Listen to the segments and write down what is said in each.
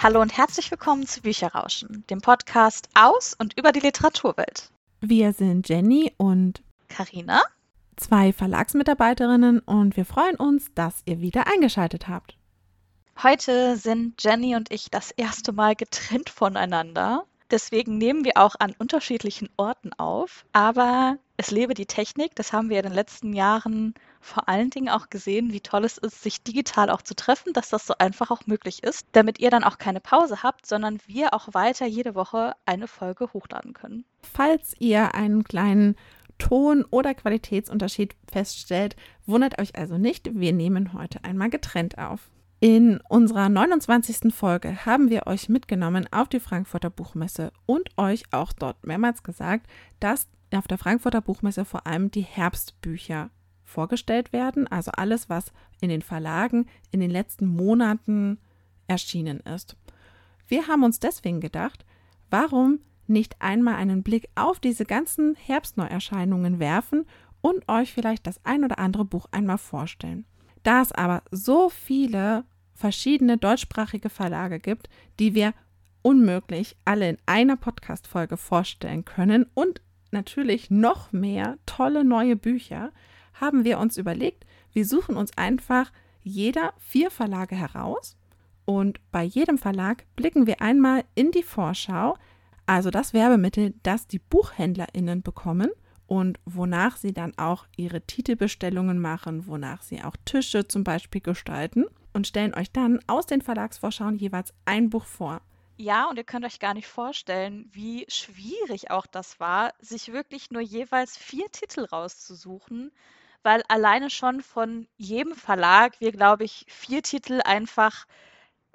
Hallo und herzlich willkommen zu Bücherrauschen, dem Podcast aus und über die Literaturwelt. Wir sind Jenny und Karina, zwei Verlagsmitarbeiterinnen und wir freuen uns, dass ihr wieder eingeschaltet habt. Heute sind Jenny und ich das erste Mal getrennt voneinander. Deswegen nehmen wir auch an unterschiedlichen Orten auf. Aber es lebe die Technik. Das haben wir in den letzten Jahren vor allen Dingen auch gesehen, wie toll es ist, sich digital auch zu treffen, dass das so einfach auch möglich ist, damit ihr dann auch keine Pause habt, sondern wir auch weiter jede Woche eine Folge hochladen können. Falls ihr einen kleinen Ton- oder Qualitätsunterschied feststellt, wundert euch also nicht, wir nehmen heute einmal getrennt auf. In unserer 29. Folge haben wir euch mitgenommen auf die Frankfurter Buchmesse und euch auch dort mehrmals gesagt, dass auf der Frankfurter Buchmesse vor allem die Herbstbücher vorgestellt werden, also alles, was in den Verlagen in den letzten Monaten erschienen ist. Wir haben uns deswegen gedacht, warum nicht einmal einen Blick auf diese ganzen Herbstneuerscheinungen werfen und euch vielleicht das ein oder andere Buch einmal vorstellen. Da es aber so viele verschiedene deutschsprachige Verlage gibt, die wir unmöglich alle in einer Podcast-Folge vorstellen können und natürlich noch mehr tolle neue Bücher, haben wir uns überlegt, wir suchen uns einfach jeder vier Verlage heraus und bei jedem Verlag blicken wir einmal in die Vorschau, also das Werbemittel, das die BuchhändlerInnen bekommen und wonach sie dann auch ihre Titelbestellungen machen, wonach sie auch Tische zum Beispiel gestalten und stellen euch dann aus den Verlagsvorschauen jeweils ein Buch vor. Ja, und ihr könnt euch gar nicht vorstellen, wie schwierig auch das war, sich wirklich nur jeweils vier Titel rauszusuchen, weil alleine schon von jedem Verlag wir, glaube ich, vier Titel einfach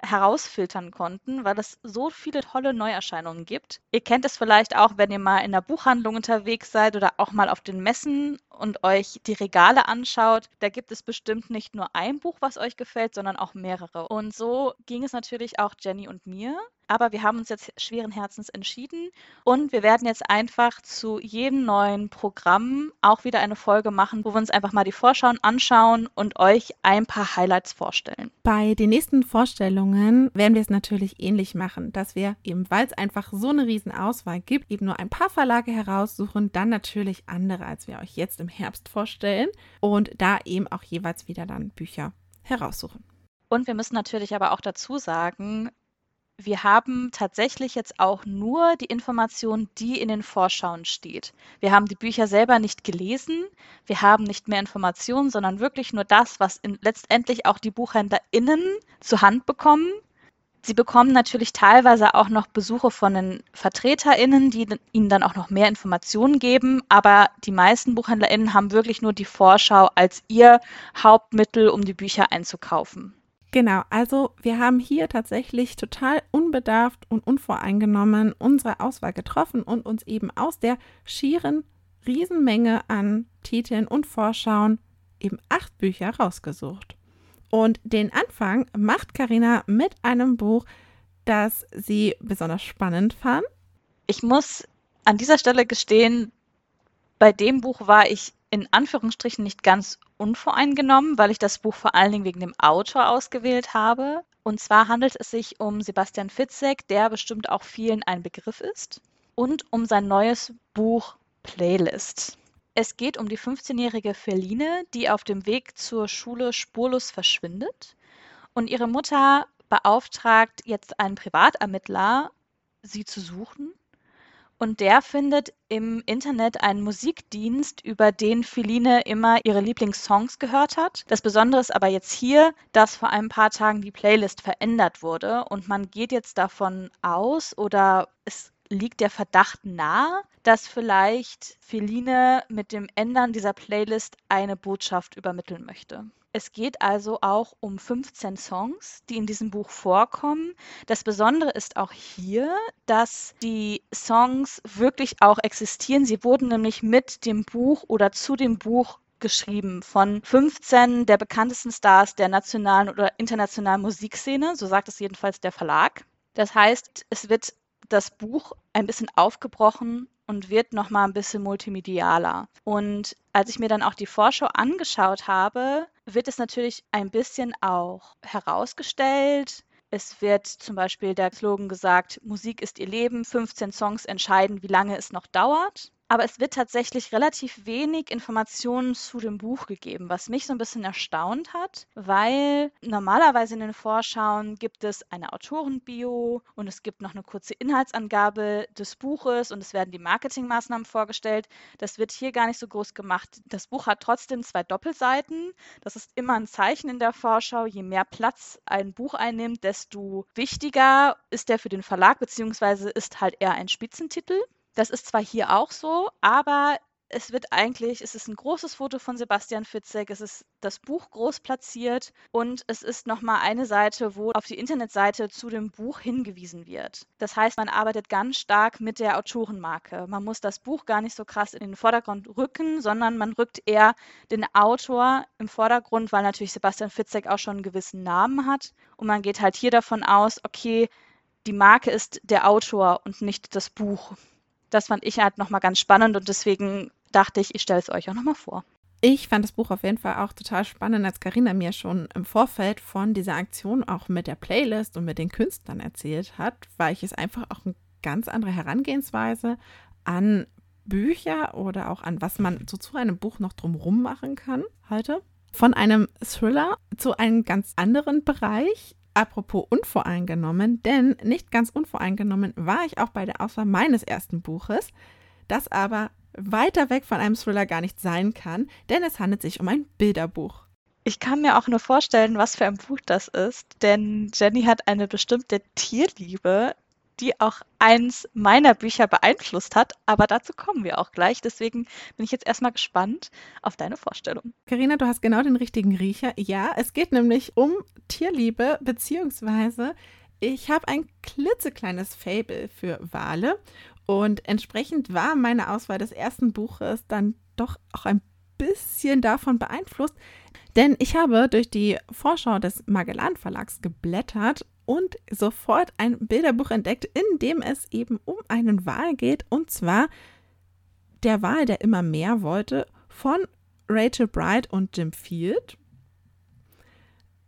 herausfiltern konnten, weil es so viele tolle Neuerscheinungen gibt. Ihr kennt es vielleicht auch, wenn ihr mal in der Buchhandlung unterwegs seid oder auch mal auf den Messen und euch die Regale anschaut. Da gibt es bestimmt nicht nur ein Buch, was euch gefällt, sondern auch mehrere. Und so ging es natürlich auch Jenny und mir. Aber wir haben uns jetzt schweren Herzens entschieden und wir werden jetzt einfach zu jedem neuen Programm auch wieder eine Folge machen, wo wir uns einfach mal die Vorschauen anschauen und euch ein paar Highlights vorstellen. Bei den nächsten Vorstellungen werden wir es natürlich ähnlich machen, dass wir eben, weil es einfach so eine riesen Auswahl gibt, eben nur ein paar Verlage heraussuchen, dann natürlich andere, als wir euch jetzt im Herbst vorstellen und da eben auch jeweils wieder dann Bücher heraussuchen. Und wir müssen natürlich aber auch dazu sagen, wir haben tatsächlich jetzt auch nur die Information, die in den Vorschauen steht. Wir haben die Bücher selber nicht gelesen, wir haben nicht mehr Informationen, sondern wirklich nur das, was in, letztendlich auch die BuchhändlerInnen zur Hand bekommen. Sie bekommen natürlich teilweise auch noch Besuche von den VertreterInnen, die ihnen dann auch noch mehr Informationen geben, aber die meisten BuchhändlerInnen haben wirklich nur die Vorschau als ihr Hauptmittel, um die Bücher einzukaufen. Genau, also wir haben hier tatsächlich total unbedarft und unvoreingenommen unsere Auswahl getroffen und uns eben aus der schieren Riesenmenge an Titeln und Vorschauen eben acht Bücher rausgesucht. Und den Anfang macht Karina mit einem Buch, das sie besonders spannend fand. Ich muss an dieser Stelle gestehen, bei dem Buch war ich in Anführungsstrichen nicht ganz unvoreingenommen, weil ich das Buch vor allen Dingen wegen dem Autor ausgewählt habe. Und zwar handelt es sich um Sebastian Fitzek, der bestimmt auch vielen ein Begriff ist, und um sein neues Buch Playlist. Es geht um die 15-jährige Feline, die auf dem Weg zur Schule spurlos verschwindet. Und ihre Mutter beauftragt jetzt einen Privatermittler, sie zu suchen und der findet im Internet einen Musikdienst, über den Feline immer ihre Lieblingssongs gehört hat. Das Besondere ist aber jetzt hier, dass vor ein paar Tagen die Playlist verändert wurde und man geht jetzt davon aus oder es liegt der Verdacht nahe, dass vielleicht Feline mit dem Ändern dieser Playlist eine Botschaft übermitteln möchte. Es geht also auch um 15 Songs, die in diesem Buch vorkommen. Das Besondere ist auch hier, dass die Songs wirklich auch existieren. Sie wurden nämlich mit dem Buch oder zu dem Buch geschrieben von 15 der bekanntesten Stars der nationalen oder internationalen Musikszene, so sagt es jedenfalls der Verlag. Das heißt, es wird das Buch ein bisschen aufgebrochen und wird noch mal ein bisschen multimedialer. Und als ich mir dann auch die Vorschau angeschaut habe, wird es natürlich ein bisschen auch herausgestellt. Es wird zum Beispiel der Slogan gesagt, Musik ist ihr Leben, 15 Songs entscheiden, wie lange es noch dauert. Aber es wird tatsächlich relativ wenig Informationen zu dem Buch gegeben, was mich so ein bisschen erstaunt hat, weil normalerweise in den Vorschauen gibt es eine Autorenbio und es gibt noch eine kurze Inhaltsangabe des Buches und es werden die Marketingmaßnahmen vorgestellt. Das wird hier gar nicht so groß gemacht. Das Buch hat trotzdem zwei Doppelseiten. Das ist immer ein Zeichen in der Vorschau. Je mehr Platz ein Buch einnimmt, desto wichtiger ist der für den Verlag, beziehungsweise ist halt eher ein Spitzentitel. Das ist zwar hier auch so, aber es wird eigentlich, es ist ein großes Foto von Sebastian Fitzek, es ist das Buch groß platziert und es ist nochmal eine Seite, wo auf die Internetseite zu dem Buch hingewiesen wird. Das heißt, man arbeitet ganz stark mit der Autorenmarke. Man muss das Buch gar nicht so krass in den Vordergrund rücken, sondern man rückt eher den Autor im Vordergrund, weil natürlich Sebastian Fitzek auch schon einen gewissen Namen hat. Und man geht halt hier davon aus, okay, die Marke ist der Autor und nicht das Buch das fand ich halt nochmal ganz spannend und deswegen dachte ich, ich stelle es euch auch nochmal vor. Ich fand das Buch auf jeden Fall auch total spannend, als Karina mir schon im Vorfeld von dieser Aktion auch mit der Playlist und mit den Künstlern erzählt hat, weil ich es einfach auch eine ganz andere Herangehensweise an Bücher oder auch an was man so zu einem Buch noch drumrum machen kann heute. Von einem Thriller zu einem ganz anderen Bereich, Apropos unvoreingenommen, denn nicht ganz unvoreingenommen war ich auch bei der Auswahl meines ersten Buches, das aber weiter weg von einem Thriller gar nicht sein kann, denn es handelt sich um ein Bilderbuch. Ich kann mir auch nur vorstellen, was für ein Buch das ist, denn Jenny hat eine bestimmte Tierliebe die auch eins meiner Bücher beeinflusst hat. Aber dazu kommen wir auch gleich. Deswegen bin ich jetzt erstmal gespannt auf deine Vorstellung. Karina, du hast genau den richtigen Riecher. Ja, es geht nämlich um Tierliebe, beziehungsweise ich habe ein klitzekleines Fable für Wale. Und entsprechend war meine Auswahl des ersten Buches dann doch auch ein bisschen davon beeinflusst, denn ich habe durch die Vorschau des Magellan Verlags geblättert und sofort ein Bilderbuch entdeckt, in dem es eben um einen Wal geht, und zwar der Wal, der immer mehr wollte, von Rachel Bright und Jim Field.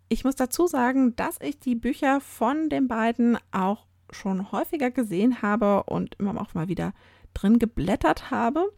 Ich muss dazu sagen, dass ich die Bücher von den beiden auch schon häufiger gesehen habe und immer auch mal wieder drin geblättert habe.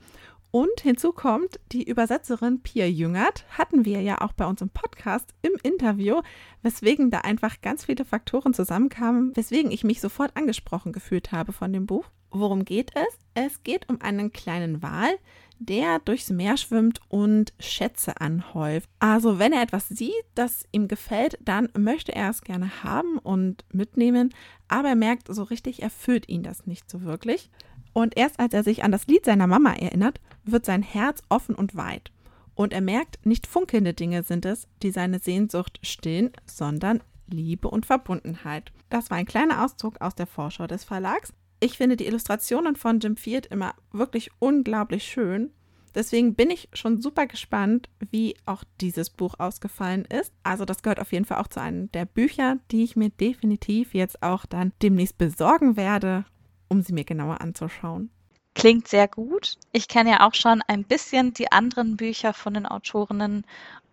Und hinzu kommt, die Übersetzerin Pia Jüngert hatten wir ja auch bei uns im Podcast im Interview, weswegen da einfach ganz viele Faktoren zusammenkamen, weswegen ich mich sofort angesprochen gefühlt habe von dem Buch. Worum geht es? Es geht um einen kleinen Wal, der durchs Meer schwimmt und Schätze anhäuft. Also wenn er etwas sieht, das ihm gefällt, dann möchte er es gerne haben und mitnehmen, aber er merkt, so richtig erfüllt ihn das nicht so wirklich. Und erst als er sich an das Lied seiner Mama erinnert, wird sein Herz offen und weit. Und er merkt, nicht funkelnde Dinge sind es, die seine Sehnsucht stillen, sondern Liebe und Verbundenheit. Das war ein kleiner Auszug aus der Vorschau des Verlags. Ich finde die Illustrationen von Jim Field immer wirklich unglaublich schön. Deswegen bin ich schon super gespannt, wie auch dieses Buch ausgefallen ist. Also das gehört auf jeden Fall auch zu einem der Bücher, die ich mir definitiv jetzt auch dann demnächst besorgen werde um sie mir genauer anzuschauen. Klingt sehr gut. Ich kenne ja auch schon ein bisschen die anderen Bücher von den Autorinnen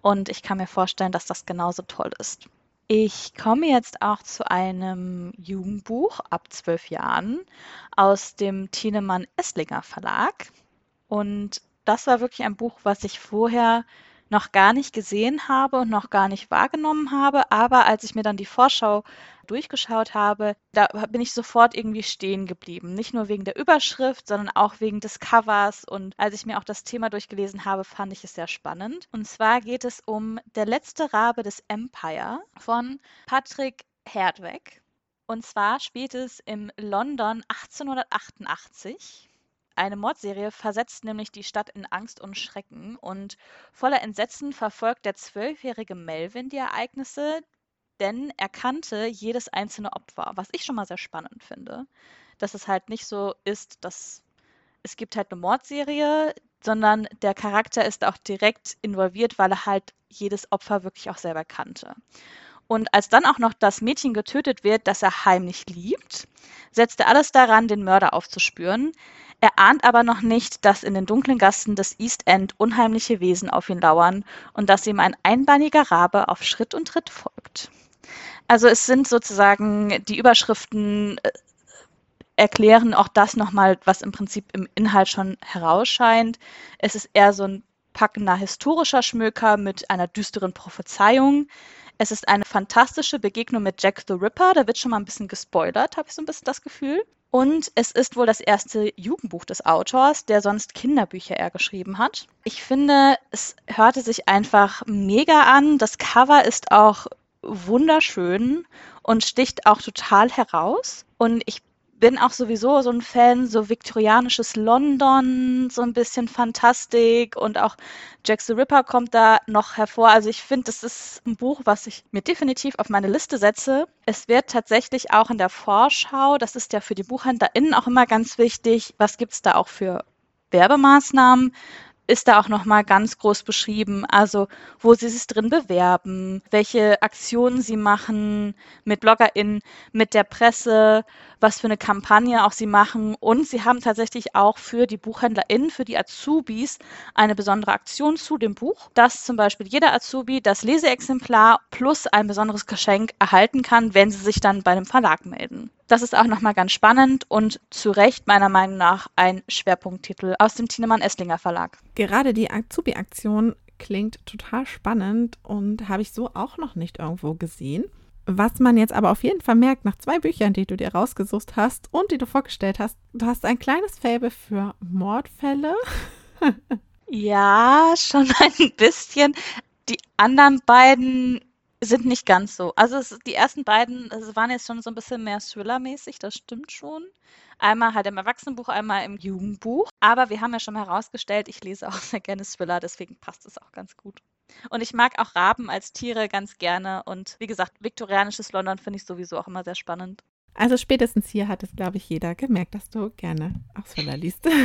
und ich kann mir vorstellen, dass das genauso toll ist. Ich komme jetzt auch zu einem Jugendbuch ab zwölf Jahren aus dem Tienemann Esslinger Verlag. Und das war wirklich ein Buch, was ich vorher noch gar nicht gesehen habe und noch gar nicht wahrgenommen habe. Aber als ich mir dann die Vorschau durchgeschaut habe, da bin ich sofort irgendwie stehen geblieben. Nicht nur wegen der Überschrift, sondern auch wegen des Covers. Und als ich mir auch das Thema durchgelesen habe, fand ich es sehr spannend. Und zwar geht es um Der letzte Rabe des Empire von Patrick Herdweg. Und zwar spielt es im London 1888. Eine Mordserie versetzt nämlich die Stadt in Angst und Schrecken und voller Entsetzen verfolgt der zwölfjährige Melvin die Ereignisse, denn er kannte jedes einzelne Opfer, was ich schon mal sehr spannend finde, dass es halt nicht so ist, dass es gibt halt eine Mordserie, sondern der Charakter ist auch direkt involviert, weil er halt jedes Opfer wirklich auch selber kannte. Und als dann auch noch das Mädchen getötet wird, das er heimlich liebt, setzt er alles daran, den Mörder aufzuspüren. Er ahnt aber noch nicht, dass in den dunklen Gassen des East End unheimliche Wesen auf ihn lauern und dass ihm ein einbeiniger Rabe auf Schritt und Tritt folgt. Also es sind sozusagen die Überschriften äh, erklären auch das nochmal, was im Prinzip im Inhalt schon herausscheint. Es ist eher so ein packender historischer Schmöker mit einer düsteren Prophezeiung. Es ist eine fantastische Begegnung mit Jack the Ripper. Da wird schon mal ein bisschen gespoilert, habe ich so ein bisschen das Gefühl. Und es ist wohl das erste Jugendbuch des Autors, der sonst Kinderbücher eher geschrieben hat. Ich finde, es hörte sich einfach mega an. Das Cover ist auch wunderschön und sticht auch total heraus. Und ich bin auch sowieso so ein Fan, so viktorianisches London, so ein bisschen Fantastik und auch Jack the Ripper kommt da noch hervor. Also ich finde, das ist ein Buch, was ich mir definitiv auf meine Liste setze. Es wird tatsächlich auch in der Vorschau, das ist ja für die BuchhändlerInnen auch immer ganz wichtig, was gibt es da auch für Werbemaßnahmen, ist da auch nochmal ganz groß beschrieben, also wo sie sich drin bewerben, welche Aktionen sie machen mit BloggerInnen, mit der Presse, was für eine Kampagne auch sie machen. Und sie haben tatsächlich auch für die BuchhändlerInnen, für die Azubis eine besondere Aktion zu dem Buch, dass zum Beispiel jeder Azubi das Leseexemplar plus ein besonderes Geschenk erhalten kann, wenn sie sich dann bei einem Verlag melden. Das ist auch nochmal ganz spannend und zu Recht meiner Meinung nach ein Schwerpunkttitel aus dem Tienemann Esslinger Verlag. Gerade die Azubi-Aktion klingt total spannend und habe ich so auch noch nicht irgendwo gesehen. Was man jetzt aber auf jeden Fall merkt, nach zwei Büchern, die du dir rausgesucht hast und die du vorgestellt hast, du hast ein kleines Faible für Mordfälle. ja, schon ein bisschen. Die anderen beiden sind nicht ganz so. Also es, die ersten beiden waren jetzt schon so ein bisschen mehr Thriller-mäßig, das stimmt schon. Einmal halt im Erwachsenenbuch, einmal im Jugendbuch. Aber wir haben ja schon herausgestellt, ich lese auch sehr gerne Thriller, deswegen passt es auch ganz gut. Und ich mag auch Raben als Tiere ganz gerne. Und wie gesagt, viktorianisches London finde ich sowieso auch immer sehr spannend. Also spätestens hier hat es, glaube ich, jeder gemerkt, dass du gerne auch Thriller liest.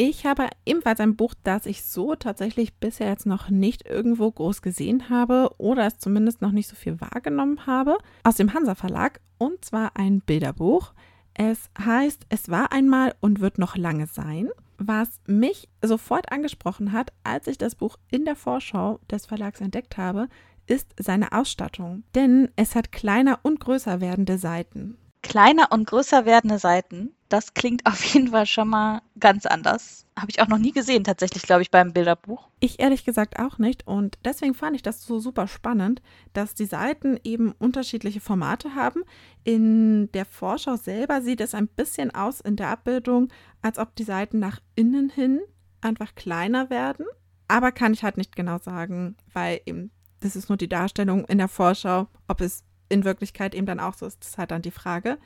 Ich habe ebenfalls ein Buch, das ich so tatsächlich bisher jetzt noch nicht irgendwo groß gesehen habe oder es zumindest noch nicht so viel wahrgenommen habe, aus dem Hansa Verlag und zwar ein Bilderbuch. Es heißt Es war einmal und wird noch lange sein was mich sofort angesprochen hat, als ich das Buch in der Vorschau des Verlags entdeckt habe, ist seine Ausstattung. Denn es hat kleiner und größer werdende Seiten. Kleiner und größer werdende Seiten? Das klingt auf jeden Fall schon mal ganz anders. Habe ich auch noch nie gesehen, tatsächlich, glaube ich, beim Bilderbuch. Ich ehrlich gesagt auch nicht. Und deswegen fand ich das so super spannend, dass die Seiten eben unterschiedliche Formate haben. In der Vorschau selber sieht es ein bisschen aus in der Abbildung, als ob die Seiten nach innen hin einfach kleiner werden. Aber kann ich halt nicht genau sagen, weil eben das ist nur die Darstellung in der Vorschau. Ob es in Wirklichkeit eben dann auch so ist, ist halt dann die Frage.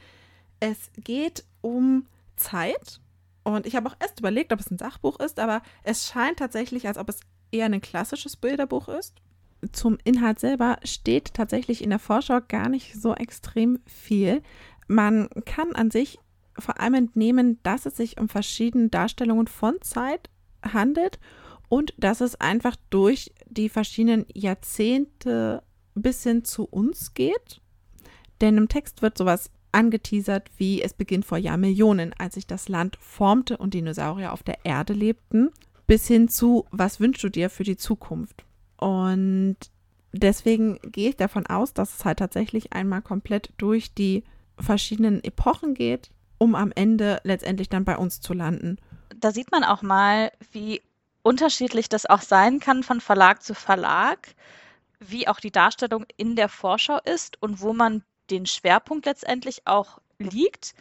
Es geht um Zeit. Und ich habe auch erst überlegt, ob es ein Sachbuch ist, aber es scheint tatsächlich, als ob es eher ein klassisches Bilderbuch ist. Zum Inhalt selber steht tatsächlich in der Vorschau gar nicht so extrem viel. Man kann an sich vor allem entnehmen, dass es sich um verschiedene Darstellungen von Zeit handelt und dass es einfach durch die verschiedenen Jahrzehnte bis hin zu uns geht. Denn im Text wird sowas angeteasert wie es beginnt vor Jahrmillionen, als sich das Land formte und Dinosaurier auf der Erde lebten, bis hin zu was wünschst du dir für die Zukunft? Und deswegen gehe ich davon aus, dass es halt tatsächlich einmal komplett durch die verschiedenen Epochen geht, um am Ende letztendlich dann bei uns zu landen. Da sieht man auch mal, wie unterschiedlich das auch sein kann von Verlag zu Verlag, wie auch die Darstellung in der Vorschau ist und wo man den Schwerpunkt letztendlich auch liegt.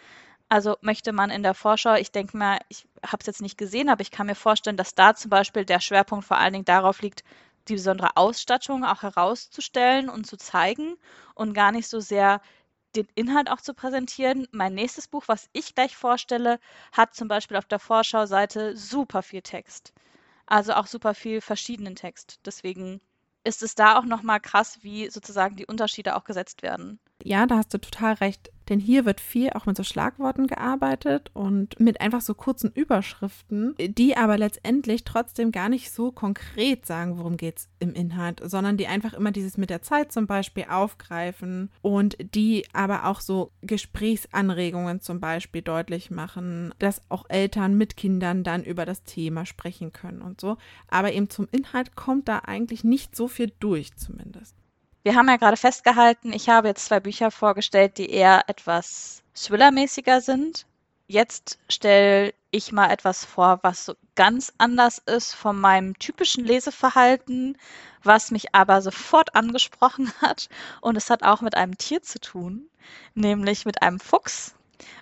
Also möchte man in der Vorschau, ich denke mal, ich habe es jetzt nicht gesehen, aber ich kann mir vorstellen, dass da zum Beispiel der Schwerpunkt vor allen Dingen darauf liegt, die besondere Ausstattung auch herauszustellen und zu zeigen und gar nicht so sehr den Inhalt auch zu präsentieren. Mein nächstes Buch, was ich gleich vorstelle, hat zum Beispiel auf der Vorschauseite super viel Text. Also auch super viel verschiedenen Text. Deswegen ist es da auch nochmal krass, wie sozusagen die Unterschiede auch gesetzt werden. Ja, da hast du total recht. Denn hier wird viel auch mit so Schlagworten gearbeitet und mit einfach so kurzen Überschriften, die aber letztendlich trotzdem gar nicht so konkret sagen, worum geht es im Inhalt, sondern die einfach immer dieses mit der Zeit zum Beispiel aufgreifen und die aber auch so Gesprächsanregungen zum Beispiel deutlich machen, dass auch Eltern mit Kindern dann über das Thema sprechen können und so. Aber eben zum Inhalt kommt da eigentlich nicht so viel durch zumindest. Wir haben ja gerade festgehalten, ich habe jetzt zwei Bücher vorgestellt, die eher etwas Thriller-mäßiger sind. Jetzt stelle ich mal etwas vor, was so ganz anders ist von meinem typischen Leseverhalten, was mich aber sofort angesprochen hat. Und es hat auch mit einem Tier zu tun, nämlich mit einem Fuchs.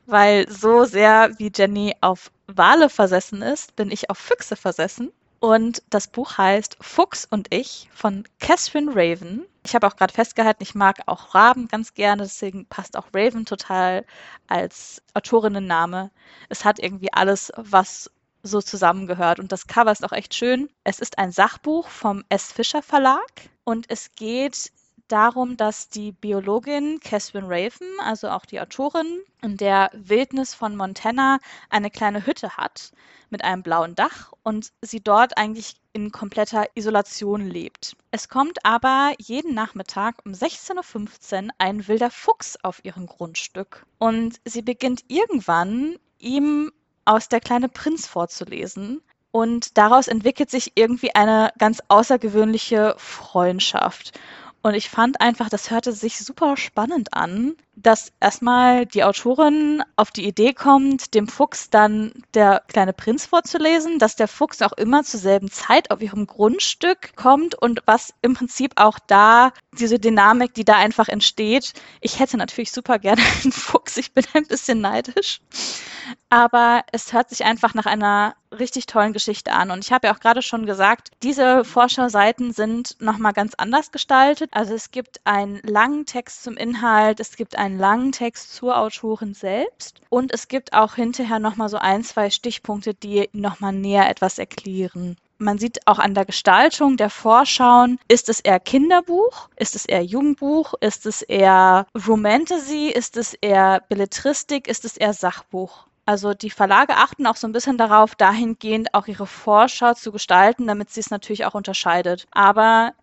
Weil so sehr wie Jenny auf Wale versessen ist, bin ich auf Füchse versessen. Und das Buch heißt Fuchs und ich von Catherine Raven. Ich habe auch gerade festgehalten, ich mag auch Raben ganz gerne, deswegen passt auch Raven total als Autorinnenname. Es hat irgendwie alles, was so zusammengehört. Und das Cover ist auch echt schön. Es ist ein Sachbuch vom S. Fischer Verlag und es geht darum, dass die Biologin Catherine Raven, also auch die Autorin, in der Wildnis von Montana eine kleine Hütte hat mit einem blauen Dach und sie dort eigentlich in kompletter Isolation lebt. Es kommt aber jeden Nachmittag um 16.15 Uhr ein wilder Fuchs auf ihrem Grundstück und sie beginnt irgendwann ihm aus Der kleine Prinz vorzulesen. Und daraus entwickelt sich irgendwie eine ganz außergewöhnliche Freundschaft. Und ich fand einfach, das hörte sich super spannend an, dass erstmal die Autorin auf die Idee kommt, dem Fuchs dann der kleine Prinz vorzulesen, dass der Fuchs auch immer zur selben Zeit auf ihrem Grundstück kommt und was im Prinzip auch da diese Dynamik, die da einfach entsteht. Ich hätte natürlich super gerne einen Fuchs, ich bin ein bisschen neidisch. Aber es hört sich einfach nach einer richtig tollen Geschichte an. Und ich habe ja auch gerade schon gesagt, diese Vorschauseiten sind nochmal ganz anders gestaltet. Also es gibt einen langen Text zum Inhalt, es gibt einen langen Text zur Autorin selbst und es gibt auch hinterher nochmal so ein, zwei Stichpunkte, die nochmal näher etwas erklären. Man sieht auch an der Gestaltung der Vorschauen, ist es eher Kinderbuch, ist es eher Jugendbuch, ist es eher Romantasy, ist es eher Belletristik, ist es eher Sachbuch. Also die Verlage achten auch so ein bisschen darauf, dahingehend auch ihre Vorschau zu gestalten, damit sie es natürlich auch unterscheidet. Aber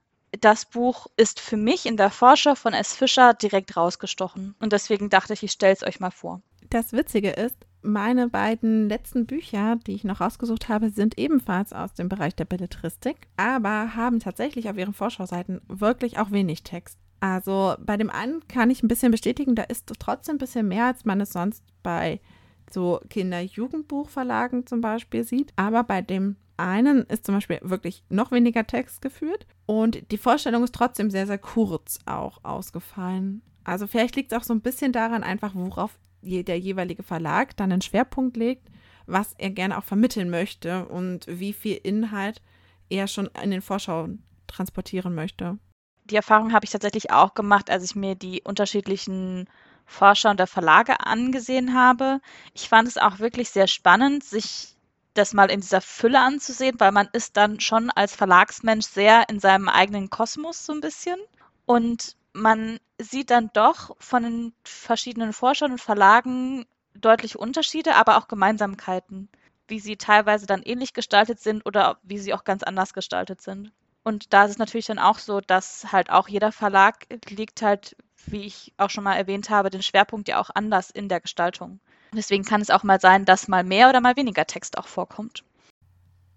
das Buch ist für mich in der Vorschau von S. Fischer direkt rausgestochen. Und deswegen dachte ich, ich stelle es euch mal vor. Das Witzige ist, meine beiden letzten Bücher, die ich noch rausgesucht habe, sind ebenfalls aus dem Bereich der Belletristik, aber haben tatsächlich auf ihren Vorschauseiten wirklich auch wenig Text. Also bei dem einen kann ich ein bisschen bestätigen, da ist trotzdem ein bisschen mehr, als man es sonst bei so Kinder-Jugendbuchverlagen zum Beispiel sieht. Aber bei dem einen ist zum Beispiel wirklich noch weniger Text geführt und die Vorstellung ist trotzdem sehr, sehr kurz auch ausgefallen. Also vielleicht liegt es auch so ein bisschen daran, einfach worauf der jeweilige Verlag dann einen Schwerpunkt legt, was er gerne auch vermitteln möchte und wie viel Inhalt er schon in den Vorschauen transportieren möchte. Die Erfahrung habe ich tatsächlich auch gemacht, als ich mir die unterschiedlichen Forscher und der Verlage angesehen habe. Ich fand es auch wirklich sehr spannend, sich das mal in dieser Fülle anzusehen, weil man ist dann schon als Verlagsmensch sehr in seinem eigenen Kosmos so ein bisschen. Und man sieht dann doch von den verschiedenen Forschern und Verlagen deutliche Unterschiede, aber auch Gemeinsamkeiten, wie sie teilweise dann ähnlich gestaltet sind oder wie sie auch ganz anders gestaltet sind. Und da ist es natürlich dann auch so, dass halt auch jeder Verlag liegt halt wie ich auch schon mal erwähnt habe, den Schwerpunkt ja auch anders in der Gestaltung. Deswegen kann es auch mal sein, dass mal mehr oder mal weniger Text auch vorkommt.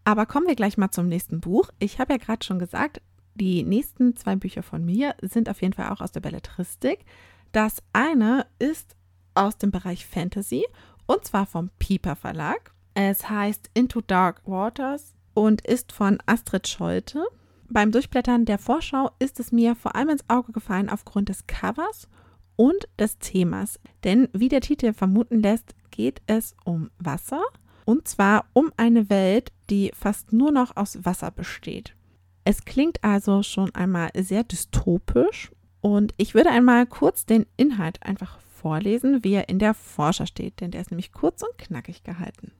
Aber kommen wir gleich mal zum nächsten Buch. Ich habe ja gerade schon gesagt, die nächsten zwei Bücher von mir sind auf jeden Fall auch aus der Belletristik. Das eine ist aus dem Bereich Fantasy und zwar vom Piper Verlag. Es heißt Into Dark Waters und ist von Astrid Scholte. Beim Durchblättern der Vorschau ist es mir vor allem ins Auge gefallen aufgrund des Covers und des Themas. Denn wie der Titel vermuten lässt, geht es um Wasser und zwar um eine Welt, die fast nur noch aus Wasser besteht. Es klingt also schon einmal sehr dystopisch und ich würde einmal kurz den Inhalt einfach vorlesen, wie er in der Forscher steht, denn der ist nämlich kurz und knackig gehalten.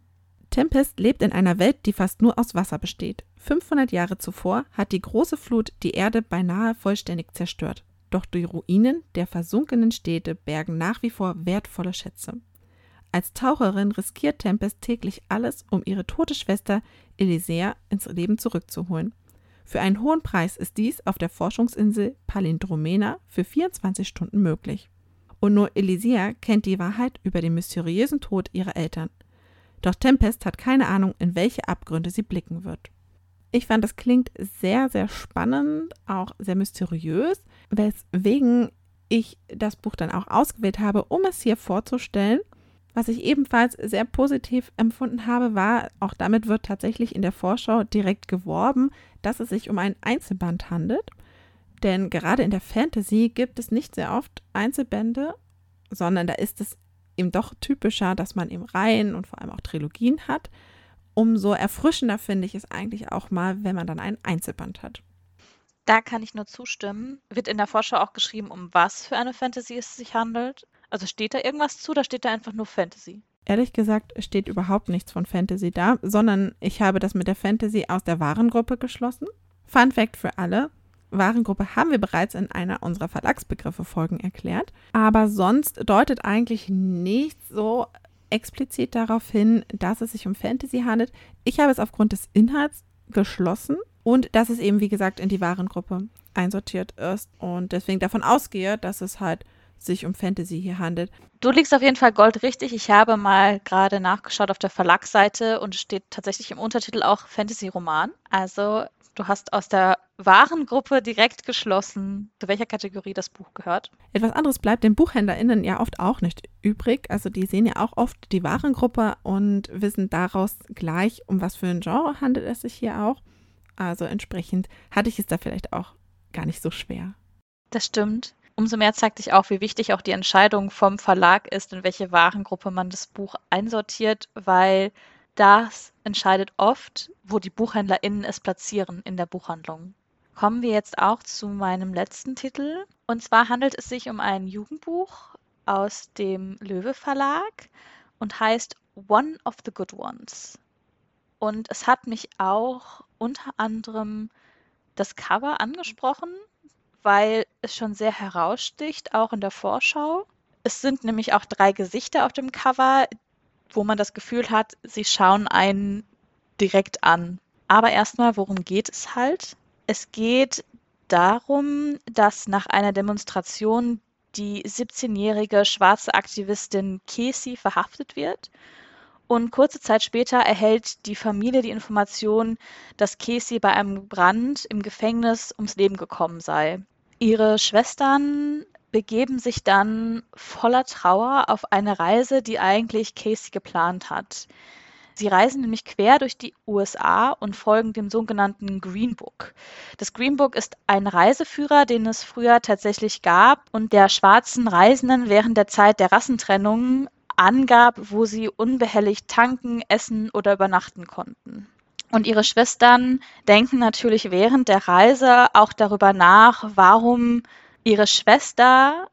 Tempest lebt in einer Welt, die fast nur aus Wasser besteht. 500 Jahre zuvor hat die große Flut die Erde beinahe vollständig zerstört. Doch die Ruinen der versunkenen Städte bergen nach wie vor wertvolle Schätze. Als Taucherin riskiert Tempest täglich alles, um ihre tote Schwester Elysea ins Leben zurückzuholen. Für einen hohen Preis ist dies auf der Forschungsinsel Palindromena für 24 Stunden möglich. Und nur Elysea kennt die Wahrheit über den mysteriösen Tod ihrer Eltern. Doch Tempest hat keine Ahnung, in welche Abgründe sie blicken wird. Ich fand, das klingt sehr, sehr spannend, auch sehr mysteriös. weswegen ich das Buch dann auch ausgewählt habe, um es hier vorzustellen. Was ich ebenfalls sehr positiv empfunden habe, war, auch damit wird tatsächlich in der Vorschau direkt geworben, dass es sich um ein Einzelband handelt. Denn gerade in der Fantasy gibt es nicht sehr oft Einzelbände, sondern da ist es eben doch typischer, dass man eben Reihen und vor allem auch Trilogien hat. Umso erfrischender finde ich es eigentlich auch mal, wenn man dann einen Einzelband hat. Da kann ich nur zustimmen. Wird in der Vorschau auch geschrieben, um was für eine Fantasy es sich handelt? Also steht da irgendwas zu, da steht da einfach nur Fantasy. Ehrlich gesagt steht überhaupt nichts von Fantasy da, sondern ich habe das mit der Fantasy aus der Warengruppe geschlossen. Fun Fact für alle. Warengruppe haben wir bereits in einer unserer Verlagsbegriffe-Folgen erklärt. Aber sonst deutet eigentlich nichts so explizit darauf hin, dass es sich um Fantasy handelt. Ich habe es aufgrund des Inhalts geschlossen und dass es eben, wie gesagt, in die Warengruppe einsortiert ist und deswegen davon ausgehe, dass es halt sich um Fantasy hier handelt. Du liegst auf jeden Fall Gold richtig. Ich habe mal gerade nachgeschaut auf der Verlagsseite und steht tatsächlich im Untertitel auch Fantasy-Roman. Also du hast aus der Warengruppe direkt geschlossen, zu welcher Kategorie das Buch gehört. Etwas anderes bleibt den BuchhändlerInnen ja oft auch nicht übrig. Also die sehen ja auch oft die Warengruppe und wissen daraus gleich, um was für ein Genre handelt es sich hier auch. Also entsprechend hatte ich es da vielleicht auch gar nicht so schwer. Das stimmt umso mehr zeigt sich auch, wie wichtig auch die Entscheidung vom Verlag ist, in welche Warengruppe man das Buch einsortiert, weil das entscheidet oft, wo die BuchhändlerInnen es platzieren in der Buchhandlung. Kommen wir jetzt auch zu meinem letzten Titel. Und zwar handelt es sich um ein Jugendbuch aus dem Löwe Verlag und heißt One of the Good Ones. Und es hat mich auch unter anderem das Cover angesprochen, weil es schon sehr heraussticht, auch in der Vorschau. Es sind nämlich auch drei Gesichter auf dem Cover, wo man das Gefühl hat, sie schauen einen direkt an. Aber erstmal, worum geht es halt? Es geht darum, dass nach einer Demonstration die 17-jährige schwarze Aktivistin Casey verhaftet wird. Und kurze Zeit später erhält die Familie die Information, dass Casey bei einem Brand im Gefängnis ums Leben gekommen sei. Ihre Schwestern begeben sich dann voller Trauer auf eine Reise, die eigentlich Casey geplant hat. Sie reisen nämlich quer durch die USA und folgen dem sogenannten Green Book. Das Green Book ist ein Reiseführer, den es früher tatsächlich gab und der schwarzen Reisenden während der Zeit der Rassentrennung angab, wo sie unbehelligt tanken, essen oder übernachten konnten. Und ihre Schwestern denken natürlich während der Reise auch darüber nach, warum ihre Schwester,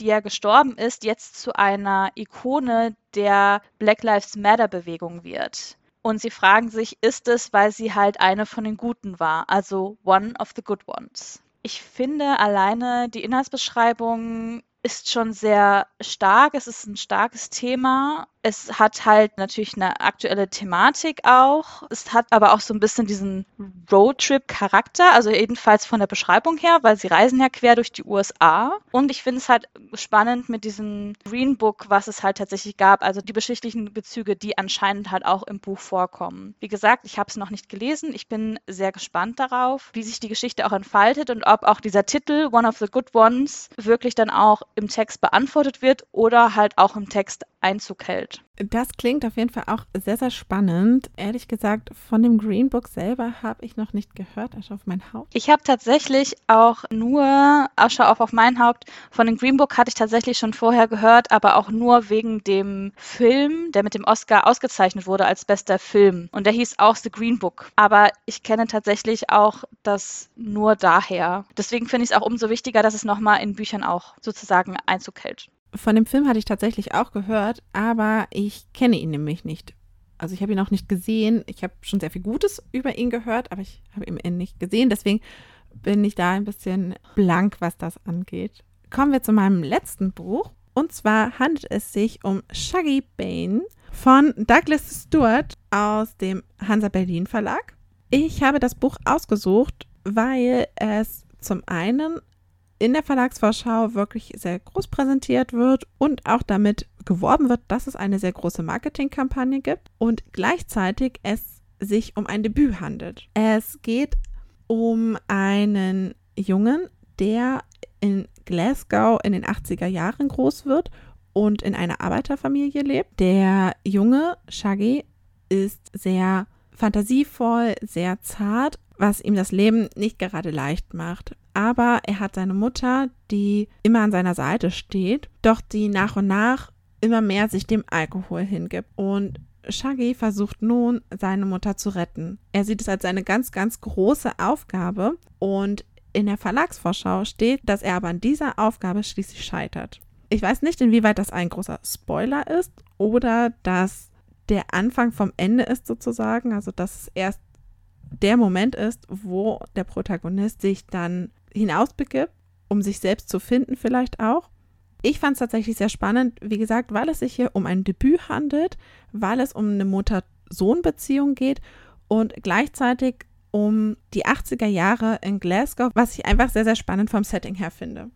die ja gestorben ist, jetzt zu einer Ikone der Black Lives Matter Bewegung wird. Und sie fragen sich, ist es, weil sie halt eine von den Guten war, also one of the good ones. Ich finde alleine die Inhaltsbeschreibung ist schon sehr stark. Es ist ein starkes Thema. Es hat halt natürlich eine aktuelle Thematik auch. Es hat aber auch so ein bisschen diesen Roadtrip-Charakter, also jedenfalls von der Beschreibung her, weil sie reisen ja quer durch die USA. Und ich finde es halt spannend mit diesem Green Book, was es halt tatsächlich gab, also die geschichtlichen Bezüge, die anscheinend halt auch im Buch vorkommen. Wie gesagt, ich habe es noch nicht gelesen. Ich bin sehr gespannt darauf, wie sich die Geschichte auch entfaltet und ob auch dieser Titel One of the Good Ones wirklich dann auch im Text beantwortet wird oder halt auch im Text Einzug hält. Das klingt auf jeden Fall auch sehr, sehr spannend. Ehrlich gesagt, von dem Green Book selber habe ich noch nicht gehört, Asche auf mein Haupt. Ich habe tatsächlich auch nur, Asche auf, auf mein Haupt, von dem Green Book hatte ich tatsächlich schon vorher gehört, aber auch nur wegen dem Film, der mit dem Oscar ausgezeichnet wurde als bester Film. Und der hieß auch The Green Book. Aber ich kenne tatsächlich auch das nur daher. Deswegen finde ich es auch umso wichtiger, dass es nochmal in Büchern auch sozusagen Einzug hält. Von dem Film hatte ich tatsächlich auch gehört, aber ich kenne ihn nämlich nicht. Also ich habe ihn auch nicht gesehen. Ich habe schon sehr viel Gutes über ihn gehört, aber ich habe ihn nicht gesehen. Deswegen bin ich da ein bisschen blank, was das angeht. Kommen wir zu meinem letzten Buch. Und zwar handelt es sich um Shaggy Bane von Douglas Stewart aus dem Hansa Berlin Verlag. Ich habe das Buch ausgesucht, weil es zum einen in der Verlagsvorschau wirklich sehr groß präsentiert wird und auch damit geworben wird, dass es eine sehr große Marketingkampagne gibt und gleichzeitig es sich um ein Debüt handelt. Es geht um einen Jungen, der in Glasgow in den 80er Jahren groß wird und in einer Arbeiterfamilie lebt. Der junge Shaggy ist sehr fantasievoll, sehr zart, was ihm das Leben nicht gerade leicht macht. Aber er hat seine Mutter, die immer an seiner Seite steht, doch die nach und nach immer mehr sich dem Alkohol hingibt. Und Shaggy versucht nun, seine Mutter zu retten. Er sieht es als eine ganz, ganz große Aufgabe und in der Verlagsvorschau steht, dass er aber an dieser Aufgabe schließlich scheitert. Ich weiß nicht, inwieweit das ein großer Spoiler ist oder dass der Anfang vom Ende ist sozusagen, also dass es erst der Moment ist, wo der Protagonist sich dann hinausbegibt, um sich selbst zu finden vielleicht auch. Ich fand es tatsächlich sehr spannend, wie gesagt, weil es sich hier um ein Debüt handelt, weil es um eine Mutter-Sohn-Beziehung geht und gleichzeitig um die 80er Jahre in Glasgow, was ich einfach sehr, sehr spannend vom Setting her finde.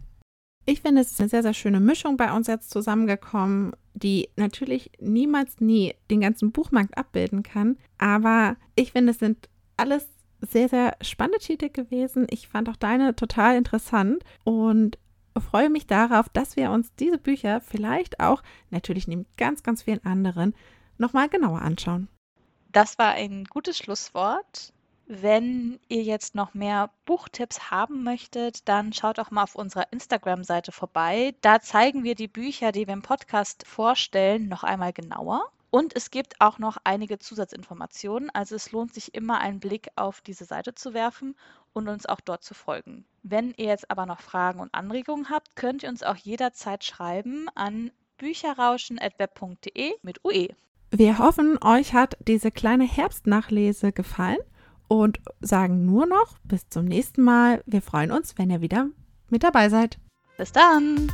Ich finde, es ist eine sehr, sehr schöne Mischung bei uns jetzt zusammengekommen, die natürlich niemals nie den ganzen Buchmarkt abbilden kann. Aber ich finde, es sind alles sehr, sehr spannende Titel gewesen. Ich fand auch deine total interessant und freue mich darauf, dass wir uns diese Bücher vielleicht auch, natürlich neben ganz, ganz vielen anderen, nochmal genauer anschauen. Das war ein gutes Schlusswort. Wenn ihr jetzt noch mehr Buchtipps haben möchtet, dann schaut doch mal auf unserer Instagram-Seite vorbei. Da zeigen wir die Bücher, die wir im Podcast vorstellen, noch einmal genauer. Und es gibt auch noch einige Zusatzinformationen. Also es lohnt sich immer einen Blick auf diese Seite zu werfen und uns auch dort zu folgen. Wenn ihr jetzt aber noch Fragen und Anregungen habt, könnt ihr uns auch jederzeit schreiben an bücherrauschen.web.de mit UE. Wir hoffen, euch hat diese kleine Herbstnachlese gefallen und sagen nur noch bis zum nächsten Mal. Wir freuen uns, wenn ihr wieder mit dabei seid. Bis dann!